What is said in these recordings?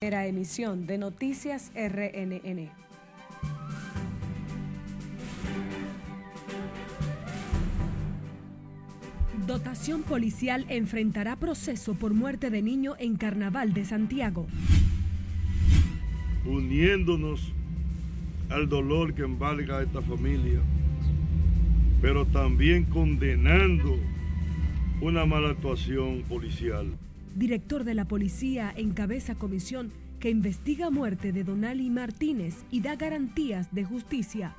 Era emisión de Noticias RNN. Dotación policial enfrentará proceso por muerte de niño en Carnaval de Santiago. Uniéndonos al dolor que embarga a esta familia, pero también condenando una mala actuación policial director de la policía, encabeza comisión que investiga muerte de Donali Martínez y da garantías de justicia.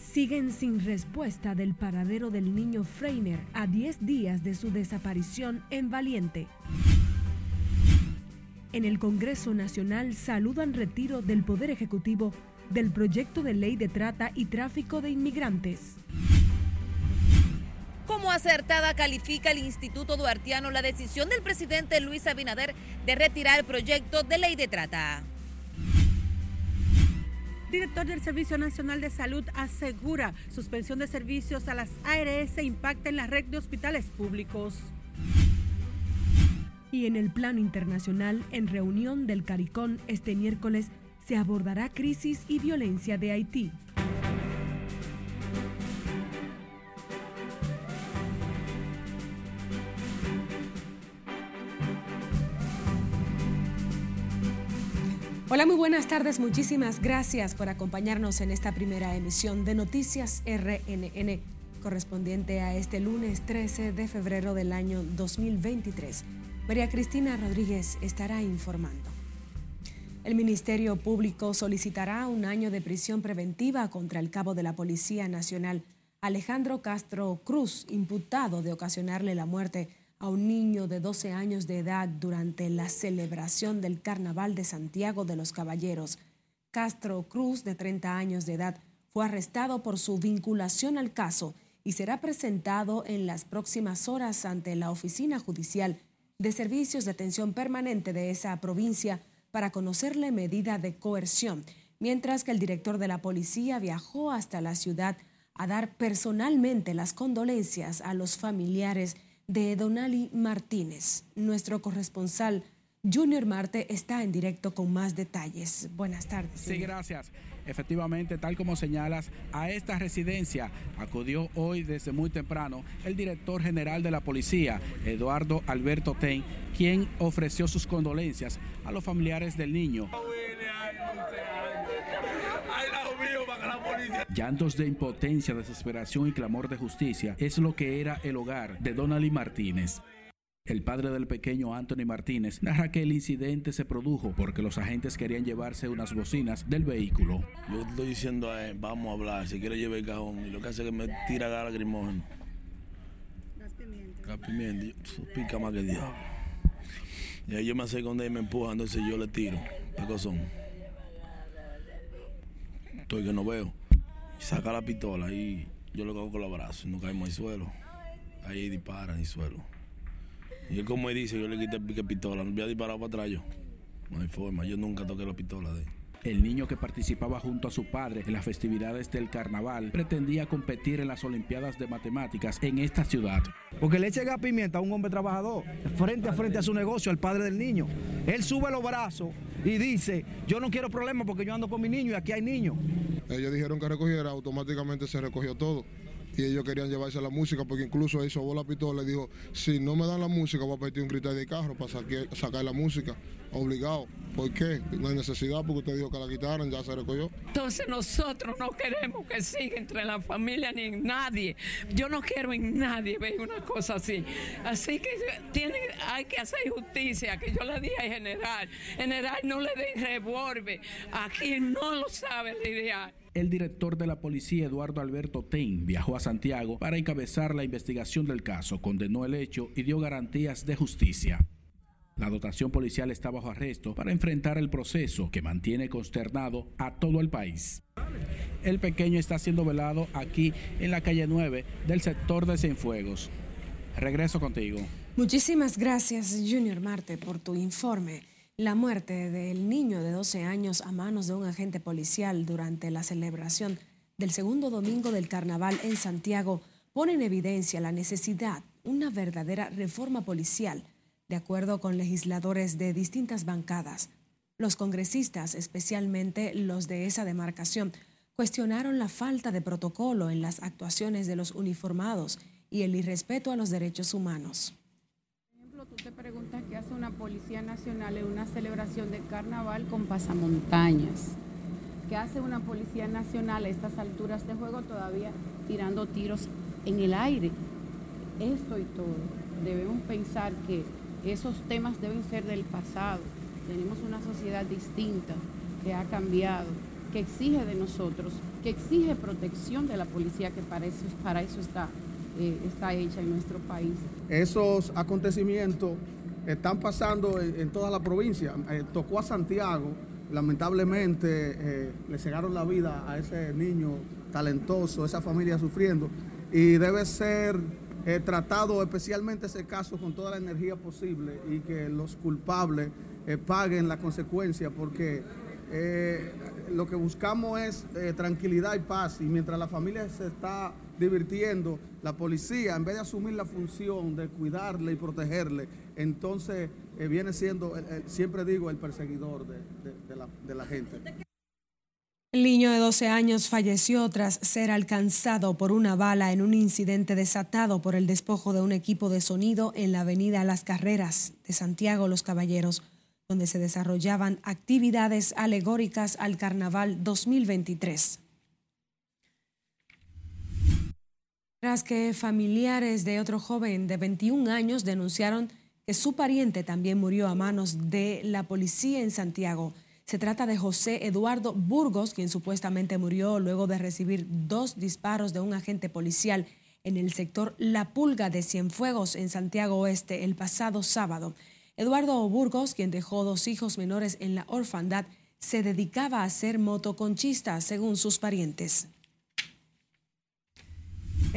Siguen sin respuesta del paradero del niño Freiner a 10 días de su desaparición en Valiente. En el Congreso Nacional saludan retiro del Poder Ejecutivo del proyecto de ley de trata y tráfico de inmigrantes. Como acertada califica el Instituto Duartiano la decisión del presidente Luis Abinader de retirar el proyecto de ley de trata. Director del Servicio Nacional de Salud asegura suspensión de servicios a las ARS impacta en la red de hospitales públicos. Y en el plano internacional, en reunión del CARICON este miércoles, se abordará crisis y violencia de Haití. Hola, muy buenas tardes. Muchísimas gracias por acompañarnos en esta primera emisión de Noticias RNN, correspondiente a este lunes 13 de febrero del año 2023. María Cristina Rodríguez estará informando. El Ministerio Público solicitará un año de prisión preventiva contra el cabo de la Policía Nacional, Alejandro Castro Cruz, imputado de ocasionarle la muerte a un niño de 12 años de edad durante la celebración del Carnaval de Santiago de los Caballeros. Castro Cruz, de 30 años de edad, fue arrestado por su vinculación al caso y será presentado en las próximas horas ante la Oficina Judicial de Servicios de Atención Permanente de esa provincia para conocerle medida de coerción, mientras que el director de la policía viajó hasta la ciudad a dar personalmente las condolencias a los familiares de Donali Martínez. Nuestro corresponsal Junior Marte está en directo con más detalles. Buenas tardes. Sí, gracias. Efectivamente, tal como señalas, a esta residencia acudió hoy desde muy temprano el director general de la policía, Eduardo Alberto Ten, quien ofreció sus condolencias a los familiares del niño. Llantos de impotencia, desesperación y clamor de justicia es lo que era el hogar de Donali Martínez. El padre del pequeño Anthony Martínez narra que el incidente se produjo porque los agentes querían llevarse unas bocinas del vehículo. Yo estoy diciendo a él, vamos a hablar, si quiere llevar el cajón. Y lo que hace es que me tira gas lacrimógeno. Gas pimienta. Gas pimienta, pica más que el diablo. Y ahí yo me acerco con él y me empuja, entonces yo le tiro. ¿Qué son? Estoy que no veo saca la pistola y yo lo hago con los brazos y no caemos al suelo. Ahí disparan y suelo. Y él como él dice, yo le quité el pistola, no había disparado para atrás yo. No hay forma, yo nunca toqué la pistola de él. El niño que participaba junto a su padre en las festividades del carnaval pretendía competir en las Olimpiadas de Matemáticas en esta ciudad. Porque le echa pimienta a un hombre trabajador, frente a frente a su negocio, al padre del niño. Él sube los brazos y dice, yo no quiero problemas porque yo ando con mi niño y aquí hay niños. Ellos dijeron que recogiera, automáticamente se recogió todo y ellos querían llevarse la música porque incluso él sobó la pistola y dijo, si no me dan la música voy a pedir un grito de carro para sacar la música, obligado. ¿Por qué? No hay necesidad porque usted dijo que la quitaran, ya se recogió. Entonces nosotros no queremos que siga entre la familia ni en nadie. Yo no quiero en nadie ver una cosa así. Así que tiene, hay que hacer justicia, que yo le dije al general, general no le den revólver, aquí no lo sabe lidiar el director de la policía, Eduardo Alberto Tein, viajó a Santiago para encabezar la investigación del caso, condenó el hecho y dio garantías de justicia. La dotación policial está bajo arresto para enfrentar el proceso que mantiene consternado a todo el país. El pequeño está siendo velado aquí en la calle 9 del sector de Cienfuegos. Regreso contigo. Muchísimas gracias, Junior Marte, por tu informe. La muerte del niño de 12 años a manos de un agente policial durante la celebración del segundo domingo del carnaval en Santiago pone en evidencia la necesidad, una verdadera reforma policial De acuerdo con legisladores de distintas bancadas, los congresistas, especialmente los de esa demarcación, cuestionaron la falta de protocolo en las actuaciones de los uniformados y el irrespeto a los derechos humanos. Tú te preguntas qué hace una Policía Nacional en una celebración de carnaval con pasamontañas. ¿Qué hace una Policía Nacional a estas alturas de juego todavía tirando tiros en el aire? Esto y todo. Debemos pensar que esos temas deben ser del pasado. Tenemos una sociedad distinta que ha cambiado, que exige de nosotros, que exige protección de la policía, que para para eso está, eh, está hecha en nuestro país. Esos acontecimientos están pasando en, toda la provincia. Eh, tocó a Santiago, lamentablemente eh, le cegaron la vida a ese niño talentoso, esa familia sufriendo, y debe ser tratado especialmente ese caso con toda la energía posible y que los culpables paguen la consecuencia porque lo que buscamos es tranquilidad y paz y mientras la familia se está divirtiendo, la policía en vez de asumir la función de cuidarle y protegerle, entonces viene siendo, siempre digo, el perseguidor de la gente. El niño de 12 años falleció tras ser alcanzado por una bala en un incidente desatado por el despojo de un equipo de sonido en la avenida Las Carreras de Santiago Los Caballeros, donde se desarrollaban actividades alegóricas al Carnaval 2023. Tras que familiares de otro joven de 21 años denunciaron que su pariente también murió a manos de la policía en Santiago, se trata de José Eduardo Burgos, quien supuestamente murió luego de recibir dos disparos de un agente policial en el sector La Pulga de Cienfuegos, en Santiago Oeste, el pasado sábado. Eduardo Burgos, quien dejó dos hijos menores en la orfandad, se dedicaba a ser motoconchista, según sus parientes.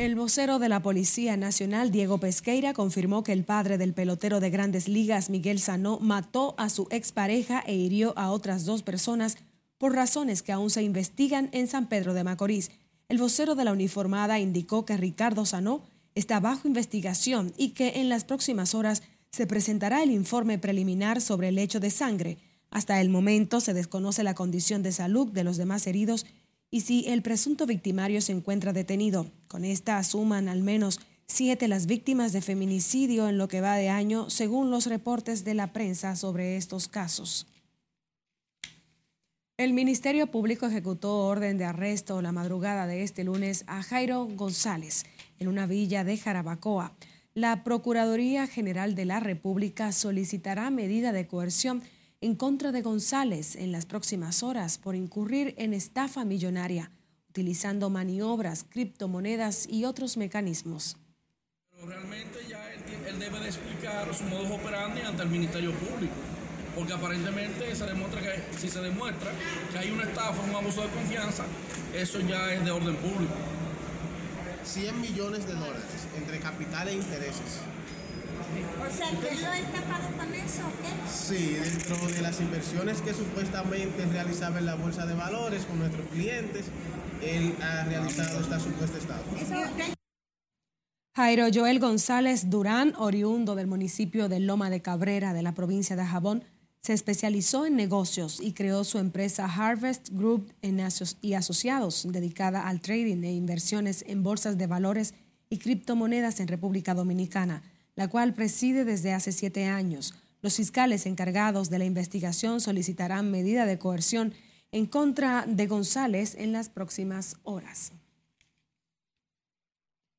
El vocero de la Policía Nacional, Diego Pesqueira, confirmó que el padre del pelotero de grandes ligas, Miguel Sanó, mató a su expareja e hirió a otras dos personas por razones que aún se investigan en San Pedro de Macorís. El vocero de la uniformada indicó que Ricardo Sanó está bajo investigación y que en las próximas horas se presentará el informe preliminar sobre el hecho de sangre. Hasta el momento se desconoce la condición de salud de los demás heridos y si el presunto victimario se encuentra detenido. Con esta suman al menos siete las víctimas de feminicidio en lo que va de año, según los reportes de la prensa sobre estos casos. El Ministerio Público ejecutó orden de arresto la madrugada de este lunes a Jairo González en una villa de Jarabacoa. La Procuraduría General de la República solicitará medida de coerción en contra de González en las próximas horas por incurrir en estafa millonaria, utilizando maniobras, criptomonedas y otros mecanismos. realmente ya él, debe de explicar su modo operandi ante el Ministerio Público, porque aparentemente se demuestra que, si se demuestra que hay una estafa, un abuso de confianza, eso ya es de orden público. 100 millones de dólares entre capital e intereses o sea, ¿que lo ha estafado con eso o qué? Sí, dentro de las inversiones que supuestamente realizaba en la bolsa de valores con nuestros clientes, él ha realizado esta supuesta estafa. Jairo Joel González Durán, oriundo del municipio de Loma de Cabrera de la provincia de Jabón, se especializó en negocios y creó su empresa Harvest Group y Asociados, dedicada al trading e inversiones en bolsas de valores y criptomonedas en República Dominicana la cual preside desde hace siete años. Los fiscales encargados de la investigación solicitarán medida de coerción en contra de González en las próximas horas.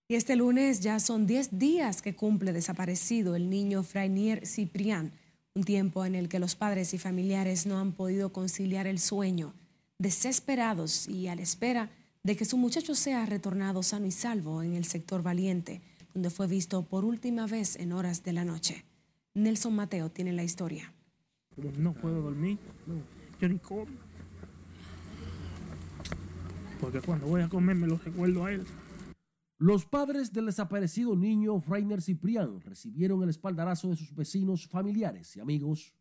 Y este lunes ya son diez días que cumple desaparecido el niño Frainier Ciprián, un tiempo en el que los padres y familiares no han podido conciliar el sueño, desesperados y a la espera de que su muchacho sea retornado sano y salvo en el sector valiente donde fue visto por última vez en horas de la noche. Nelson Mateo tiene la historia. No puedo dormir, yo ni como. Porque cuando voy a comer me lo recuerdo a él. Los padres del desaparecido niño Frainer Ciprián recibieron el espaldarazo de sus vecinos, familiares y amigos.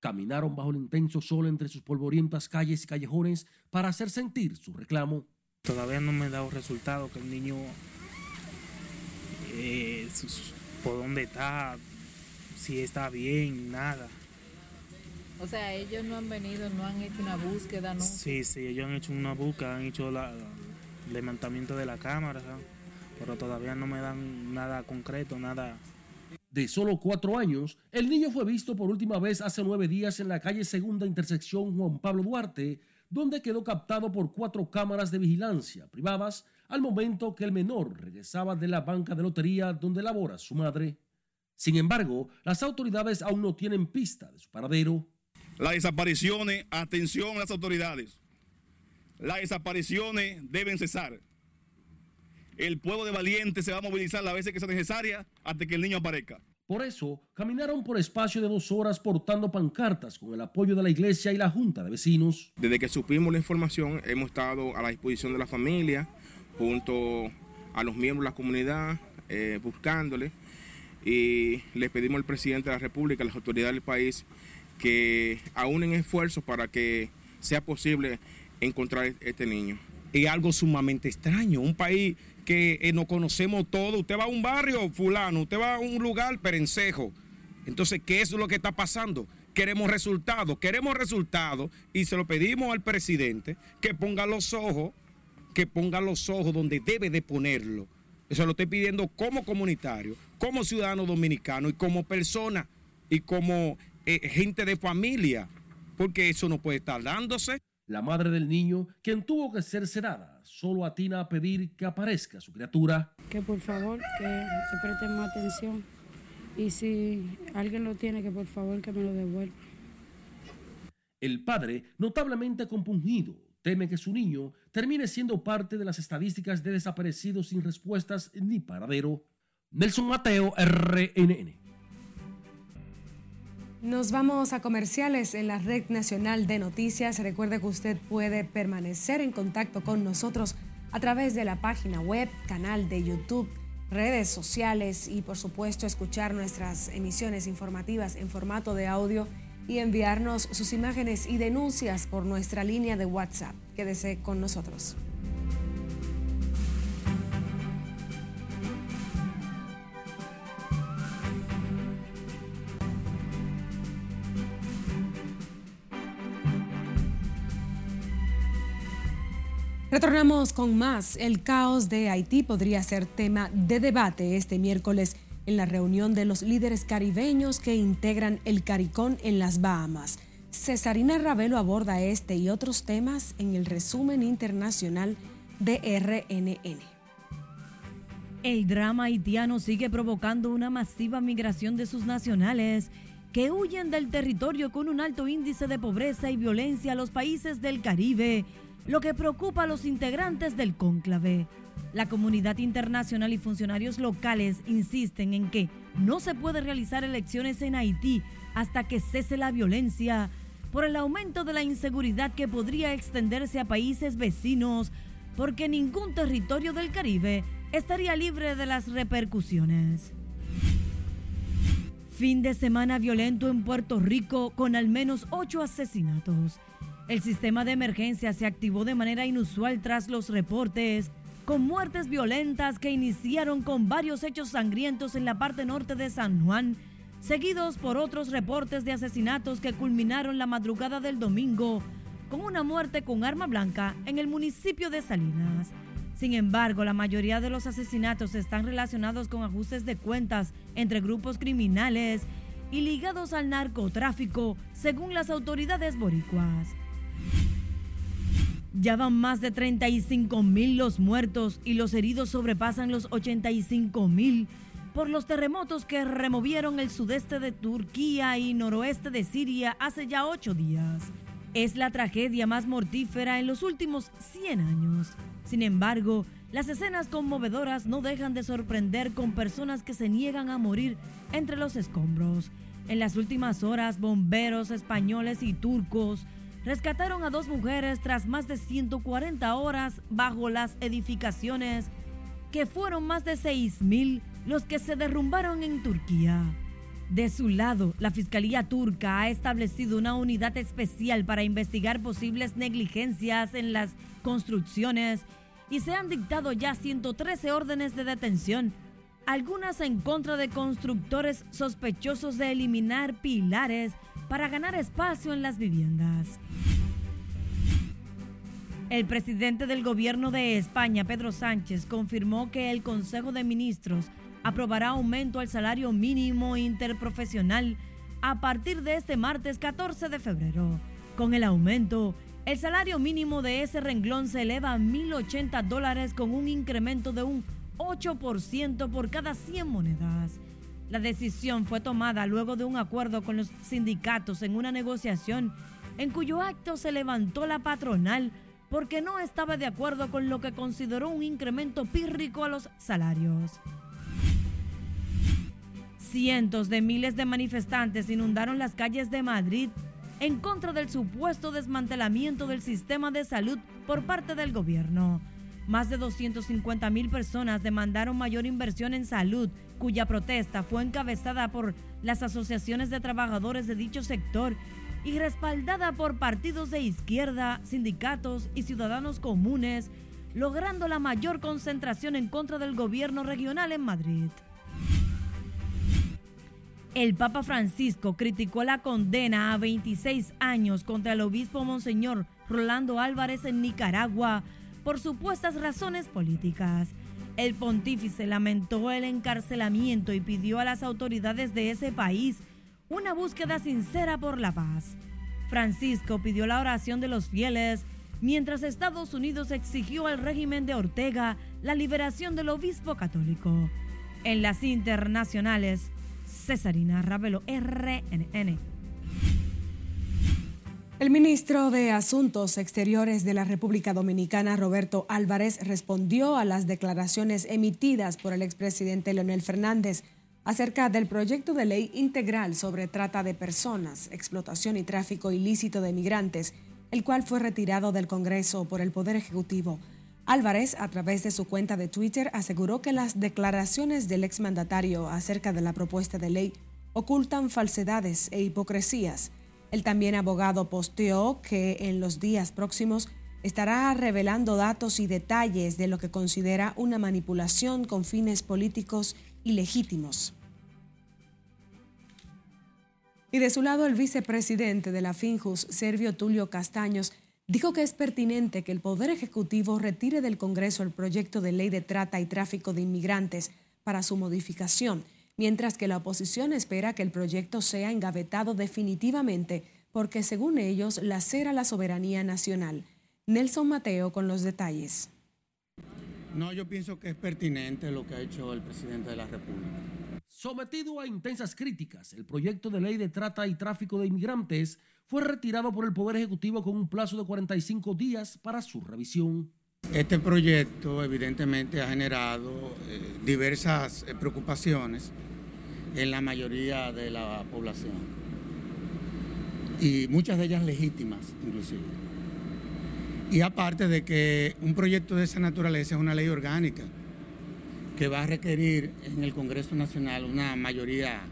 Caminaron bajo el intenso sol entre sus polvorientas calles y callejones para hacer sentir su reclamo. Todavía no me he dado resultado que el niño eh, por dónde está, si está bien, nada. O sea, ellos no han venido, no han hecho una búsqueda, ¿no? Sí, sí, ellos han hecho una búsqueda, han hecho la, el levantamiento de la cámara, ¿sabes? pero todavía no me dan nada concreto, nada. De solo cuatro años, el niño fue visto por última vez hace nueve días en la calle Segunda Intersección Juan Pablo Duarte, donde quedó captado por cuatro cámaras de vigilancia privadas al momento que el menor regresaba de la banca de lotería donde labora su madre. Sin embargo, las autoridades aún no tienen pista de su paradero. Las desapariciones, atención a las autoridades. Las desapariciones deben cesar. El pueblo de valientes se va a movilizar las veces que sea necesaria hasta que el niño aparezca. Por eso, caminaron por espacio de dos horas portando pancartas con el apoyo de la iglesia y la junta de vecinos. Desde que supimos la información, hemos estado a la disposición de la familia, junto a los miembros de la comunidad, eh, buscándole. Y le pedimos al presidente de la República, a las autoridades del país, que aúnen esfuerzos para que sea posible encontrar este niño. Es algo sumamente extraño, un país que eh, nos conocemos todos. Usted va a un barrio fulano, usted va a un lugar perencejo. Entonces, ¿qué es lo que está pasando? Queremos resultados, queremos resultados y se lo pedimos al presidente que ponga los ojos, que ponga los ojos donde debe de ponerlo. Eso lo estoy pidiendo como comunitario, como ciudadano dominicano y como persona y como eh, gente de familia, porque eso no puede estar dándose. La madre del niño, quien tuvo que ser sedada, solo atina a pedir que aparezca su criatura. Que por favor, que, que presten más atención. Y si alguien lo tiene, que por favor que me lo devuelva. El padre, notablemente compungido, teme que su niño termine siendo parte de las estadísticas de desaparecidos sin respuestas ni paradero. Nelson Mateo, RNN. Nos vamos a comerciales en la red nacional de noticias. Recuerde que usted puede permanecer en contacto con nosotros a través de la página web, canal de YouTube, redes sociales y por supuesto escuchar nuestras emisiones informativas en formato de audio y enviarnos sus imágenes y denuncias por nuestra línea de WhatsApp. Quédese con nosotros. Retornamos con más. El caos de Haití podría ser tema de debate este miércoles en la reunión de los líderes caribeños que integran el CARICON en las Bahamas. Cesarina Ravelo aborda este y otros temas en el resumen internacional de RNN. El drama haitiano sigue provocando una masiva migración de sus nacionales que huyen del territorio con un alto índice de pobreza y violencia a los países del Caribe lo que preocupa a los integrantes del cónclave. La comunidad internacional y funcionarios locales insisten en que no se puede realizar elecciones en Haití hasta que cese la violencia por el aumento de la inseguridad que podría extenderse a países vecinos, porque ningún territorio del Caribe estaría libre de las repercusiones. Fin de semana violento en Puerto Rico con al menos ocho asesinatos. El sistema de emergencia se activó de manera inusual tras los reportes con muertes violentas que iniciaron con varios hechos sangrientos en la parte norte de San Juan, seguidos por otros reportes de asesinatos que culminaron la madrugada del domingo con una muerte con arma blanca en el municipio de Salinas. Sin embargo, la mayoría de los asesinatos están relacionados con ajustes de cuentas entre grupos criminales y ligados al narcotráfico, según las autoridades boricuas. Ya van más de 35 mil los muertos y los heridos sobrepasan los 85 mil por los terremotos que removieron el sudeste de Turquía y noroeste de Siria hace ya ocho días. Es la tragedia más mortífera en los últimos 100 años. Sin embargo, las escenas conmovedoras no dejan de sorprender con personas que se niegan a morir entre los escombros. En las últimas horas, bomberos españoles y turcos rescataron a dos mujeres tras más de 140 horas bajo las edificaciones, que fueron más de 6.000 los que se derrumbaron en Turquía. De su lado, la Fiscalía turca ha establecido una unidad especial para investigar posibles negligencias en las construcciones y se han dictado ya 113 órdenes de detención algunas en contra de constructores sospechosos de eliminar pilares para ganar espacio en las viviendas. El presidente del gobierno de España, Pedro Sánchez, confirmó que el Consejo de Ministros aprobará aumento al salario mínimo interprofesional a partir de este martes 14 de febrero. Con el aumento, el salario mínimo de ese renglón se eleva a 1.080 dólares con un incremento de un 8% por cada 100 monedas. La decisión fue tomada luego de un acuerdo con los sindicatos en una negociación en cuyo acto se levantó la patronal porque no estaba de acuerdo con lo que consideró un incremento pírrico a los salarios. Cientos de miles de manifestantes inundaron las calles de Madrid en contra del supuesto desmantelamiento del sistema de salud por parte del gobierno. Más de 250 mil personas demandaron mayor inversión en salud, cuya protesta fue encabezada por las asociaciones de trabajadores de dicho sector y respaldada por partidos de izquierda, sindicatos y ciudadanos comunes, logrando la mayor concentración en contra del gobierno regional en Madrid. El Papa Francisco criticó la condena a 26 años contra el obispo Monseñor Rolando Álvarez en Nicaragua por supuestas razones políticas. El pontífice lamentó el encarcelamiento y pidió a las autoridades de ese país una búsqueda sincera por la paz. Francisco pidió la oración de los fieles, mientras Estados Unidos exigió al régimen de Ortega la liberación del obispo católico. En las internacionales, Cesarina Ravelo, RNN. El ministro de Asuntos Exteriores de la República Dominicana, Roberto Álvarez, respondió a las declaraciones emitidas por el expresidente Leonel Fernández acerca del proyecto de ley integral sobre trata de personas, explotación y tráfico ilícito de migrantes, el cual fue retirado del Congreso por el Poder Ejecutivo. Álvarez, a través de su cuenta de Twitter, aseguró que las declaraciones del exmandatario acerca de la propuesta de ley ocultan falsedades e hipocresías. El también abogado posteó que en los días próximos estará revelando datos y detalles de lo que considera una manipulación con fines políticos ilegítimos. Y de su lado, el vicepresidente de la FINJUS, Servio Tulio Castaños, dijo que es pertinente que el Poder Ejecutivo retire del Congreso el proyecto de ley de trata y tráfico de inmigrantes para su modificación, mientras que la oposición espera que el proyecto sea engavetado definitivamente porque, según ellos, lacera la soberanía nacional. Nelson Mateo con los detalles. No, yo pienso que es pertinente lo que ha hecho el presidente de la República. Sometido a intensas críticas, el proyecto de ley de trata y tráfico de inmigrantes fue retirado por el Poder Ejecutivo con un plazo de 45 días para su revisión. Este proyecto evidentemente ha generado eh, diversas eh, preocupaciones en la mayoría de la población y muchas de ellas legítimas inclusive. Y aparte de que un proyecto de esa naturaleza es una ley orgánica que va a requerir en el Congreso Nacional una mayoría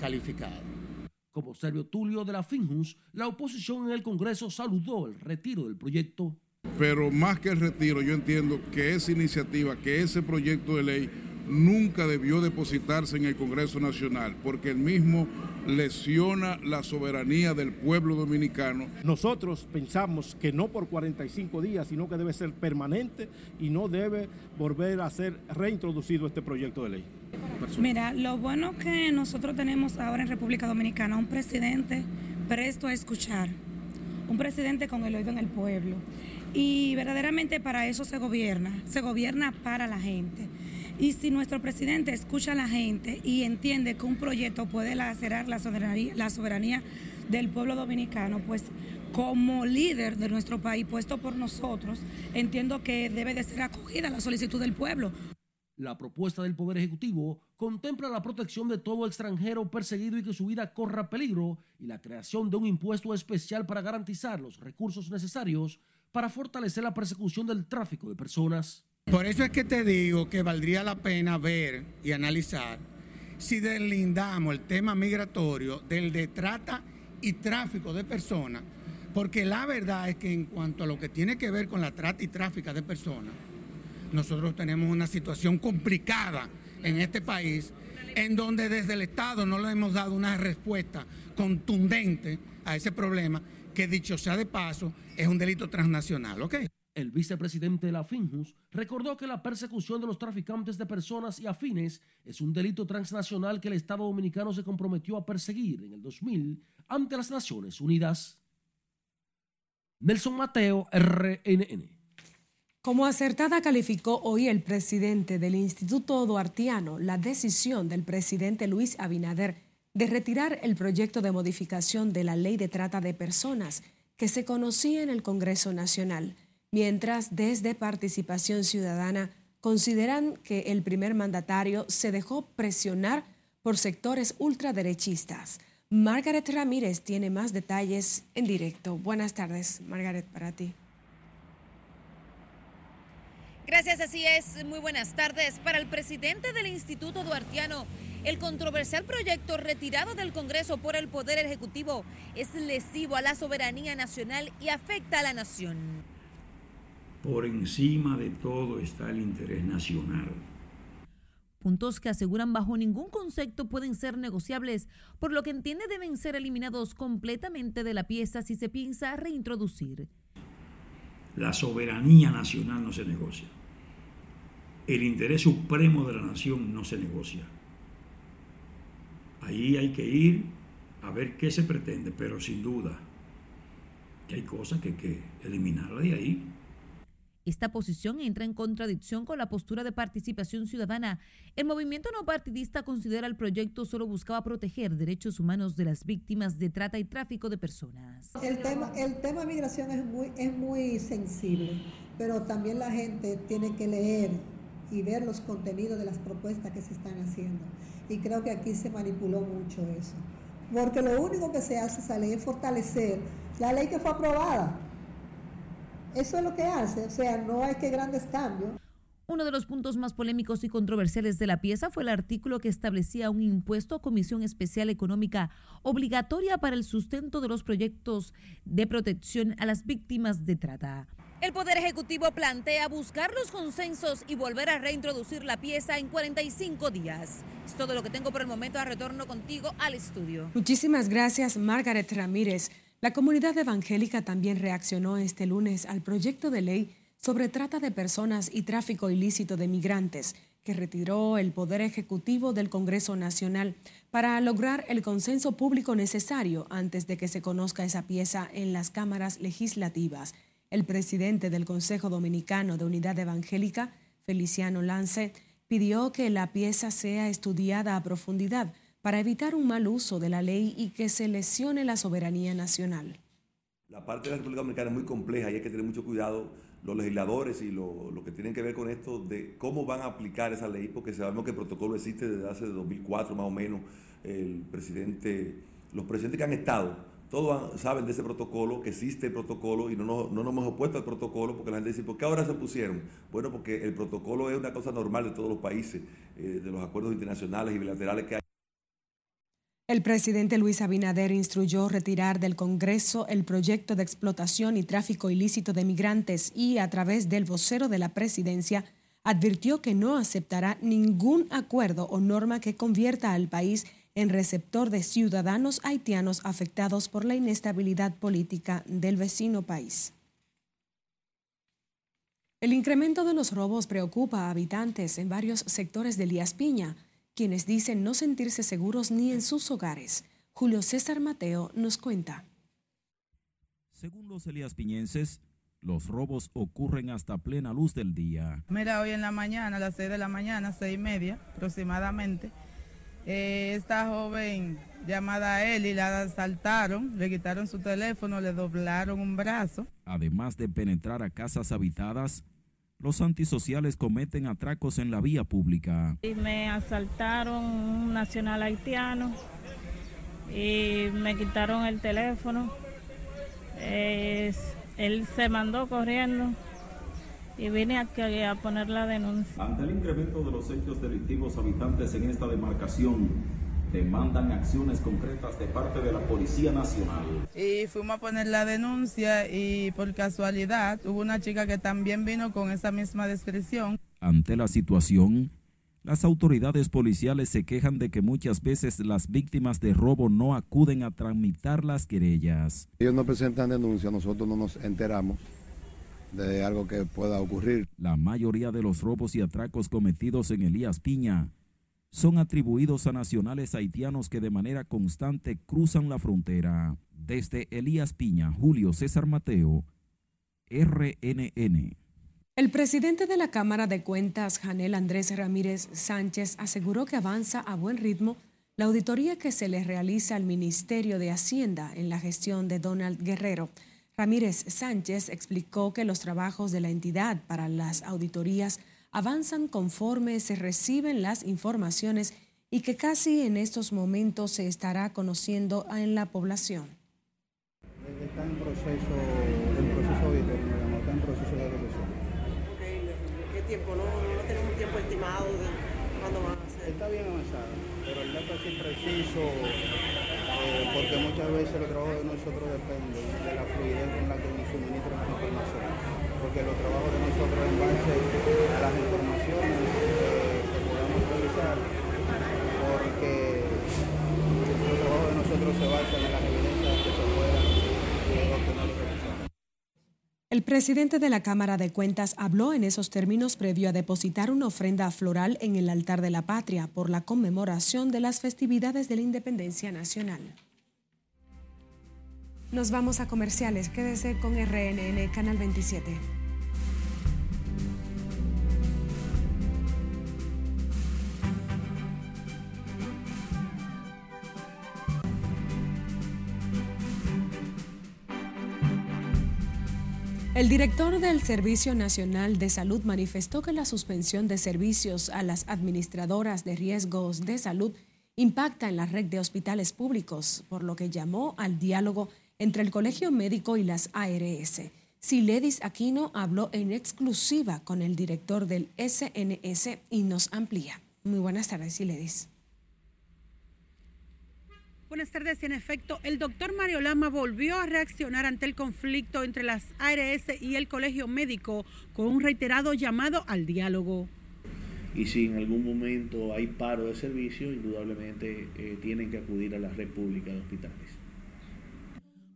calificada. Como Servio Tulio de la Finjus, la oposición en el Congreso saludó el retiro del proyecto. Pero más que el retiro, yo entiendo que esa iniciativa, que ese proyecto de ley nunca debió depositarse en el Congreso Nacional, porque el mismo lesiona la soberanía del pueblo dominicano. Nosotros pensamos que no por 45 días, sino que debe ser permanente y no debe volver a ser reintroducido este proyecto de ley. Mira, lo bueno que nosotros tenemos ahora en República Dominicana, un presidente presto a escuchar, un presidente con el oído en el pueblo. Y verdaderamente para eso se gobierna, se gobierna para la gente. Y si nuestro presidente escucha a la gente y entiende que un proyecto puede lacerar la soberanía, del pueblo dominicano, pues como líder de nuestro país, puesto por nosotros, entiendo que debe de ser acogida la solicitud del pueblo. La propuesta del Poder Ejecutivo contempla la protección de todo extranjero perseguido y que su vida corra peligro y la creación de un impuesto especial para garantizar los recursos necesarios para fortalecer la persecución del tráfico de personas. Por eso es que te digo que valdría la pena ver y analizar si deslindamos el tema migratorio del de trata y tráfico de personas, porque la verdad es que en cuanto a lo que tiene que ver con la trata y tráfico de personas, nosotros tenemos una situación complicada en este país, en donde desde el Estado no le hemos dado una respuesta contundente a ese problema, que dicho sea de paso, es un delito transnacional, ¿ok? El vicepresidente de la FINJUS recordó que la persecución de los traficantes de personas y afines es un delito transnacional que el Estado dominicano se comprometió a perseguir en el 2000 ante las Naciones Unidas. Nelson Mateo, RNN. Como acertada calificó hoy el presidente del Instituto Duartiano la decisión del presidente Luis Abinader de retirar el proyecto de modificación de la ley de trata de personas que se conocía en el Congreso Nacional, mientras desde Participación Ciudadana consideran que el primer mandatario se dejó presionar por sectores ultraderechistas. Margaret Ramírez tiene más detalles en directo. Buenas tardes, Margaret, para ti. Gracias, así es. Muy buenas tardes. Para el presidente del Instituto Duartiano, el controversial proyecto retirado del Congreso por el Poder Ejecutivo es lesivo a la soberanía nacional y afecta a la nación. Por encima de todo está el interés nacional. Puntos que aseguran bajo ningún concepto pueden ser negociables, por lo que entiende deben ser eliminados completamente de la pieza si se piensa reintroducir. La soberanía nacional no se negocia. El interés supremo de la nación no se negocia. Ahí hay que ir a ver qué se pretende, pero sin duda que hay cosas que hay que eliminarla de ahí. Esta posición entra en contradicción con la postura de participación ciudadana. El movimiento no partidista considera el proyecto solo buscaba proteger derechos humanos de las víctimas de trata y tráfico de personas. El tema, el tema migración es muy, sensible, pero también la gente tiene que leer y ver los contenidos de las propuestas que se están haciendo. Y creo que aquí se manipuló mucho eso. Porque lo único que se hace esa ley es fortalecer la ley que fue aprobada eso es lo que hace, o sea, no hay que grandes cambios. Uno de los puntos más polémicos y controversiales de la pieza fue el artículo que establecía un impuesto a Comisión Especial Económica obligatoria para el sustento de los proyectos de protección a las víctimas de trata. El Poder Ejecutivo plantea buscar los consensos y volver a reintroducir la pieza en 45 días. Es todo lo que tengo por el momento. A retorno contigo al estudio. Muchísimas gracias, Margaret Ramírez. La comunidad evangélica también reaccionó este lunes al proyecto de ley sobre trata de personas y tráfico ilícito de migrantes que retiró el Poder Ejecutivo del Congreso Nacional para lograr el consenso público necesario antes de que se conozca esa pieza en las cámaras legislativas. El presidente del Consejo Dominicano de Unidad Evangélica, Feliciano Lance, pidió que la pieza sea estudiada a profundidad para evitar un mal uso de la ley y que se lesione la soberanía nacional. La parte de la República Dominicana es muy compleja y hay que tener mucho cuidado los legisladores y lo, que tienen que ver con esto de cómo van a aplicar esa ley, porque sabemos que el protocolo existe desde hace 2004 más o menos. El presidente, los presidentes que han estado, todos saben de ese protocolo, que existe el protocolo y no nos, no nos hemos opuesto al protocolo porque la gente dice, ¿por qué ahora se pusieron? Bueno, porque el protocolo es una cosa normal de todos los países, eh, de los acuerdos internacionales y bilaterales que hay. El presidente Luis Abinader instruyó retirar del Congreso el proyecto de explotación y tráfico ilícito de migrantes y a través del vocero de la presidencia advirtió que no aceptará ningún acuerdo o norma que convierta al país en receptor de ciudadanos haitianos afectados por la inestabilidad política del vecino país. El incremento de los robos preocupa a habitantes en varios sectores de Lías Piña quienes dicen no sentirse seguros ni en sus hogares. Julio César Mateo nos cuenta. Según los Elías Piñenses, los robos ocurren hasta plena luz del día. Mira, hoy en la mañana, a las 6 de la mañana, seis y media aproximadamente, eh, esta joven llamada a él y la asaltaron, le quitaron su teléfono, le doblaron un brazo. Además de penetrar a casas habitadas, los antisociales cometen atracos en la vía pública. Me asaltaron un nacional haitiano y me quitaron el teléfono. él se mandó corriendo y vine aquí a poner la denuncia. Ante el incremento de los hechos delictivos habitantes en esta demarcación, demandan acciones concretas de parte de la Policía Nacional. Y fuimos a poner la denuncia y por casualidad hubo una chica que también vino con esa misma descripción. Ante la situación, Las autoridades policiales se quejan de que muchas veces las víctimas de robo no acuden a tramitar las querellas. Ellos no presentan denuncia, nosotros no nos enteramos de algo que pueda ocurrir. La mayoría de los robos y atracos cometidos en Elías Piña son atribuidos a nacionales haitianos que de manera constante cruzan la frontera. Desde Elías Piña, Julio César Mateo, RNN. El presidente de la Cámara de Cuentas, Janel Andrés Ramírez Sánchez, aseguró que avanza a buen ritmo la auditoría que se le realiza al Ministerio de Hacienda en la gestión de Donald Guerrero. Ramírez Sánchez explicó que los trabajos de la entidad para las auditorías avanzan conforme se reciben las informaciones y que casi en estos momentos se estará conociendo en la población. Está en proceso, en proceso auditorio, está en proceso de revisión. ¿Qué tiempo? No, no tenemos un tiempo estimado de cuándo van a ser. Está bien avanzado, pero el dato es preciso eh, porque muchas veces el trabajo de nosotros depende de la fluidez con la que nos suministran la información. Porque los trabajos de nosotros en base a las informaciones eh, que podamos realizar, porque los trabajos de nosotros se basan en las evidencias que se puedan obtener. El presidente de la Cámara de Cuentas habló en esos términos previo a depositar una ofrenda floral en el altar de la patria por la conmemoración de las festividades de la independencia nacional. Nos vamos a comerciales. Quédese con RNN Canal 27. El director del Servicio Nacional de Salud manifestó que la suspensión de servicios a las administradoras de riesgos de salud impacta en la red de hospitales públicos, por lo que llamó al diálogo entre el Colegio Médico y las ARS. Siledis Aquino habló en exclusiva con el director del SNS y nos amplía. Muy buenas tardes, Siledis. Buenas tardes. En efecto, el doctor Mario Lama volvió a reaccionar ante el conflicto entre las ARS y el Colegio Médico con un reiterado llamado al diálogo. Y si en algún momento hay paro de servicio, indudablemente eh, tienen que acudir a la red pública de hospitales.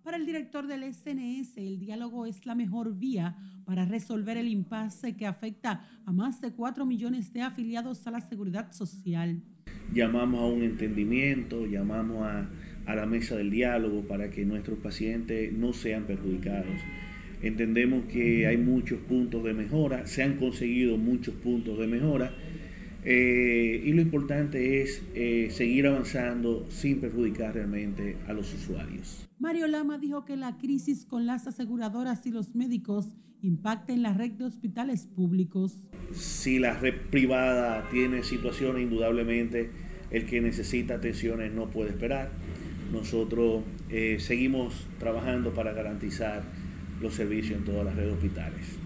Para el director del SNS, el diálogo es la mejor vía para resolver el impasse que afecta a más de 4 millones de afiliados a la seguridad social llamamos a un entendimiento, llamamos a, a, la mesa del diálogo para que nuestros pacientes no sean perjudicados. Entendemos que hay muchos puntos de mejora, se han conseguido muchos puntos de mejora eh, y lo importante es eh, seguir avanzando sin perjudicar realmente a los usuarios. Mario Lama dijo que la crisis con las aseguradoras y los médicos impacta en la red de hospitales públicos. Si la red privada tiene situaciones, indudablemente el que necesita atenciones no puede esperar. Nosotros eh, seguimos trabajando para garantizar los servicios en todas las redes hospitales.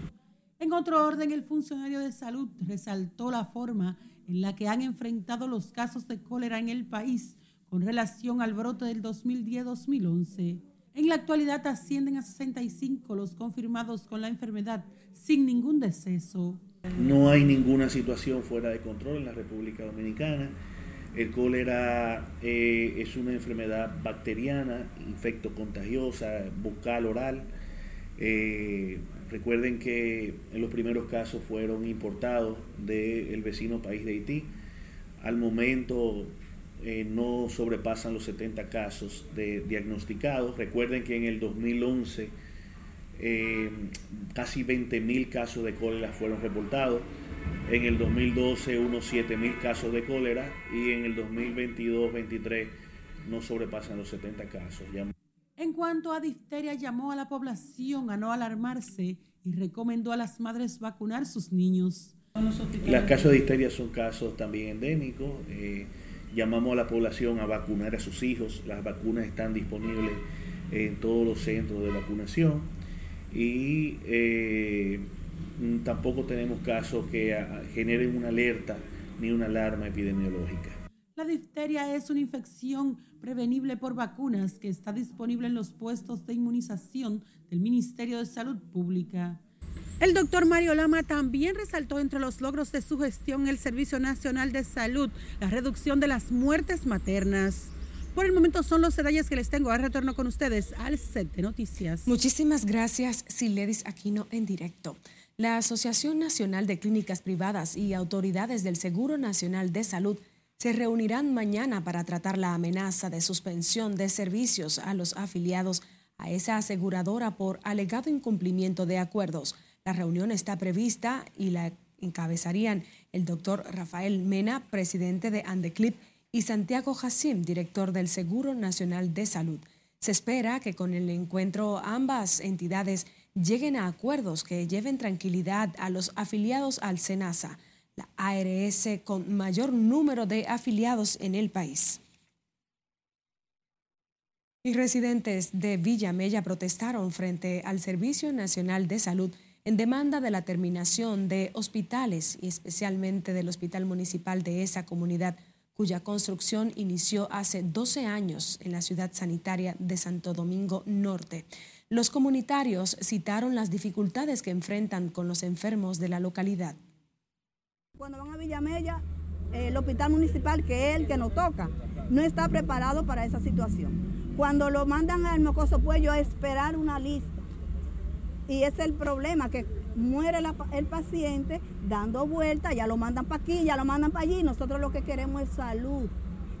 En otro orden, el funcionario de salud resaltó la forma en la que han enfrentado los casos de cólera en el país con relación al brote del 2010-2011. En la actualidad ascienden a 65 los confirmados con la enfermedad sin ningún deceso. No hay ninguna situación fuera de control en la República Dominicana. El cólera eh, es una enfermedad bacteriana, infecto contagiosa, bucal, oral. Eh, recuerden que en los primeros casos fueron importados del vecino país de Haití. Al momento eh, no sobrepasan los 70 casos de diagnosticados. Recuerden que en el 2011 eh, casi 20 mil casos de cólera fueron reportados. En el 2012 unos 7 mil casos de cólera y en el 2022-23 no sobrepasan los 70 casos. En cuanto a difteria, llamó a la población a no alarmarse y recomendó a las madres vacunar sus niños. Los casos de difteria son casos también endémicos. Eh, llamamos a la población a vacunar a sus hijos. Las vacunas están disponibles en todos los centros de vacunación y eh, tampoco tenemos casos que generen una alerta ni una alarma epidemiológica. La difteria es una infección prevenible por vacunas que está disponible en los puestos de inmunización del Ministerio de Salud Pública. El doctor Mario Lama también resaltó entre los logros de su gestión el Servicio Nacional de Salud la reducción de las muertes maternas. Por el momento son los detalles que les tengo. Ahora retorno con ustedes al set de noticias. Muchísimas gracias, Siledis Aquino, en directo. La Asociación Nacional de Clínicas Privadas y autoridades del Seguro Nacional de Salud se reunirán mañana para tratar la amenaza de suspensión de servicios a los afiliados a esa aseguradora por alegado incumplimiento de acuerdos. La reunión está prevista y la encabezarían el doctor Rafael Mena, presidente de Andeclip, y Santiago Hassim, director del Seguro Nacional de Salud. Se espera que con el encuentro ambas entidades lleguen a acuerdos que lleven tranquilidad a los afiliados al SENASA, ARS con mayor número de afiliados en el país. Y residentes de Villa Mella protestaron frente al Servicio Nacional de Salud en demanda de la terminación de hospitales y especialmente del Hospital Municipal de esa comunidad, cuya construcción inició hace 12 años en la ciudad sanitaria de Santo Domingo Norte. Los comunitarios citaron las dificultades que enfrentan con los enfermos de la localidad. Cuando van a Villamella, el hospital municipal, que es el que nos toca, no está preparado para esa situación. Cuando lo mandan al Mocoso Puello a esperar una lista y es el problema, que muere el paciente dando vueltas, ya lo mandan para aquí, ya lo mandan para allí. Nosotros lo que queremos es salud,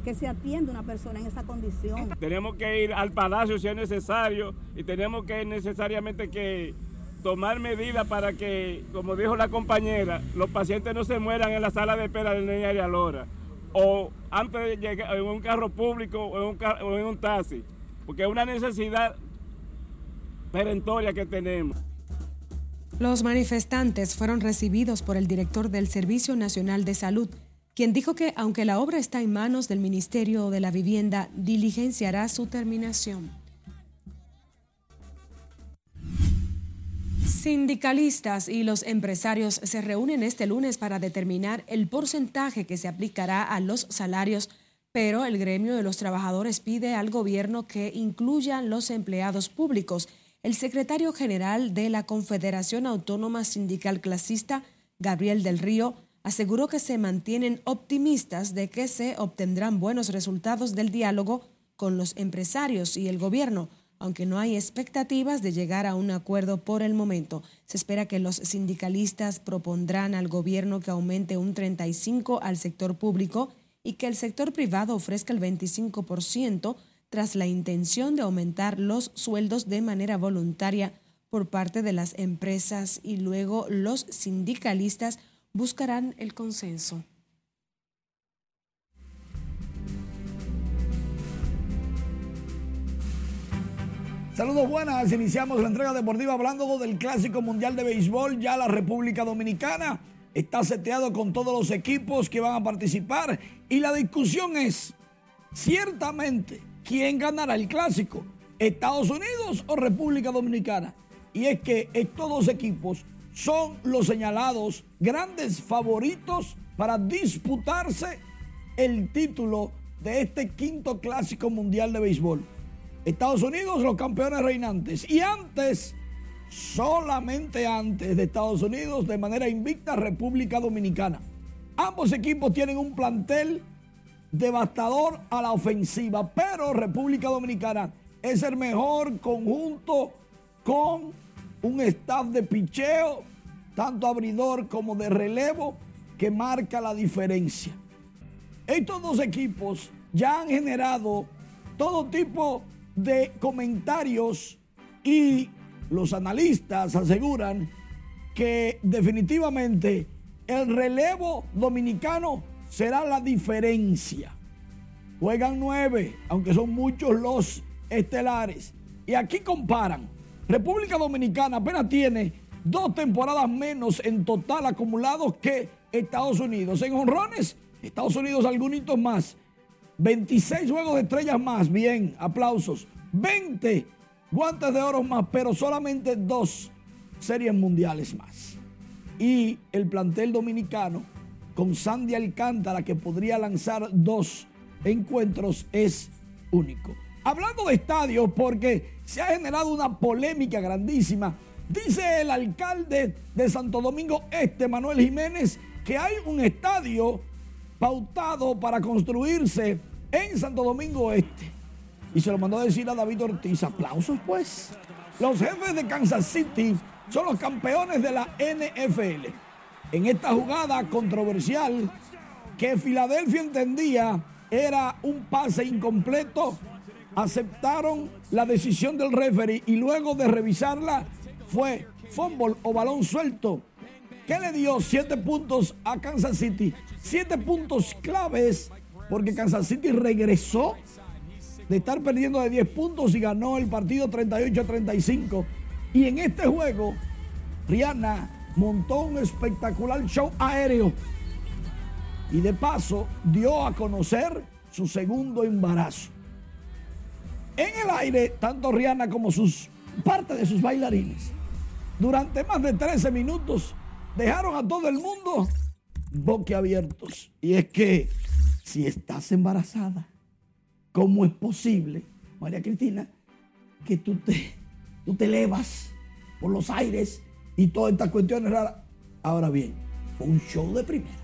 que se atienda una persona en esa condición. Tenemos que ir al palacio si es necesario y tenemos que necesariamente que tomar medidas para que, como dijo la compañera, los pacientes no se mueran en la sala de espera del Niña y Alora o antes de llegar en un carro público o en un, o en un taxi, porque es una necesidad perentoria que tenemos. Los manifestantes fueron recibidos por el director del Servicio Nacional de Salud, quien dijo que aunque la obra está en manos del Ministerio de la Vivienda, diligenciará su terminación. Sindicalistas y los empresarios se reúnen este lunes para determinar el porcentaje que se aplicará a los salarios, pero el gremio de los trabajadores pide al gobierno que incluyan los empleados públicos. El secretario general de la Confederación Autónoma Sindical Clasista, Gabriel del Río, aseguró que se mantienen optimistas de que se obtendrán buenos resultados del diálogo con los empresarios y el gobierno, aunque no hay expectativas de llegar a un acuerdo por el momento. Se espera que los sindicalistas propondrán al gobierno que aumente un 35 al sector público y que el sector privado ofrezca el 25% tras la intención de aumentar los sueldos de manera voluntaria por parte de las empresas y luego los sindicalistas buscarán el consenso. Saludos buenas, iniciamos la entrega deportiva hablando del Clásico Mundial de Béisbol, ya la República Dominicana está seteado con todos los equipos que van a participar y la discusión es, ciertamente, ¿quién ganará el clásico? ¿Estados Unidos o República Dominicana? Y es que estos dos equipos son los señalados grandes favoritos para disputarse el título de este quinto clásico mundial de béisbol. Estados Unidos los campeones reinantes y antes, solamente antes de Estados Unidos, de manera invicta, República Dominicana. Ambos equipos tienen un plantel devastador a la ofensiva, pero República Dominicana es el mejor conjunto con un staff de picheo, tanto abridor como de relevo, que marca la diferencia. Estos dos equipos ya han generado todo tipo de comentarios y los analistas aseguran que definitivamente el relevo dominicano será la diferencia. Juegan nueve, aunque son muchos los estelares. Y aquí comparan. República Dominicana apenas tiene dos temporadas menos en total acumulados que Estados Unidos. En honrones, Estados Unidos algunos más. 26 juegos de estrellas más. Bien, aplausos. 20 guantes de oro más, pero solamente dos series mundiales más. Y el plantel dominicano con Sandy Alcántara, que podría lanzar dos encuentros, es único. Hablando de estadios, porque se ha generado una polémica grandísima Dice el alcalde de Santo Domingo Este, Manuel Jiménez, que hay un estadio pautado para construirse en Santo Domingo Este. Y se lo mandó a decir a David Ortiz. Aplausos pues. Los jefes de Kansas City son los campeones de la NFL. En esta jugada controversial que Filadelfia entendía era un pase incompleto, aceptaron la decisión del referee y luego de revisarla fue fumble o balón suelto que le dio siete puntos a Kansas City. Siete puntos claves porque Kansas City regresó de estar perdiendo de 10 puntos y ganó el partido 38 a 35. Y en este juego, Rihanna montó un espectacular show aéreo y de paso dio a conocer su segundo embarazo. En el aire, tanto Rihanna como sus parte de sus bailarines, durante más de 13 minutos, dejaron a todo el mundo boquiabiertos. Y es que si estás embarazada, ¿cómo es posible, María Cristina, que tú te, tú te elevas por los aires y todas estas cuestiones raras? Ahora bien, fue un show de primera.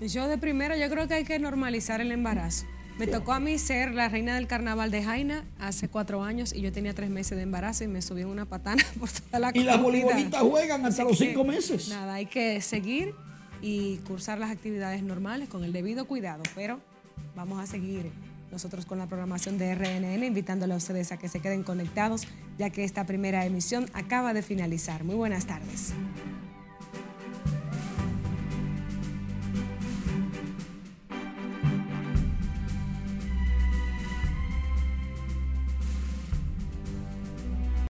Un show de primera, yo creo que hay que normalizar el embarazo. Me tocó a mí ser la reina del carnaval de Jaina hace cuatro años y yo tenía tres meses de embarazo y me subí en una patana por toda la Y las comunidad. voleibolistas juegan hasta los cinco que, meses. Nada, hay que seguir y cursar las actividades normales con el debido cuidado, pero vamos a seguir nosotros con la programación de RNN, invitándole a ustedes a que se queden conectados, ya que esta primera emisión acaba de finalizar. Muy buenas tardes.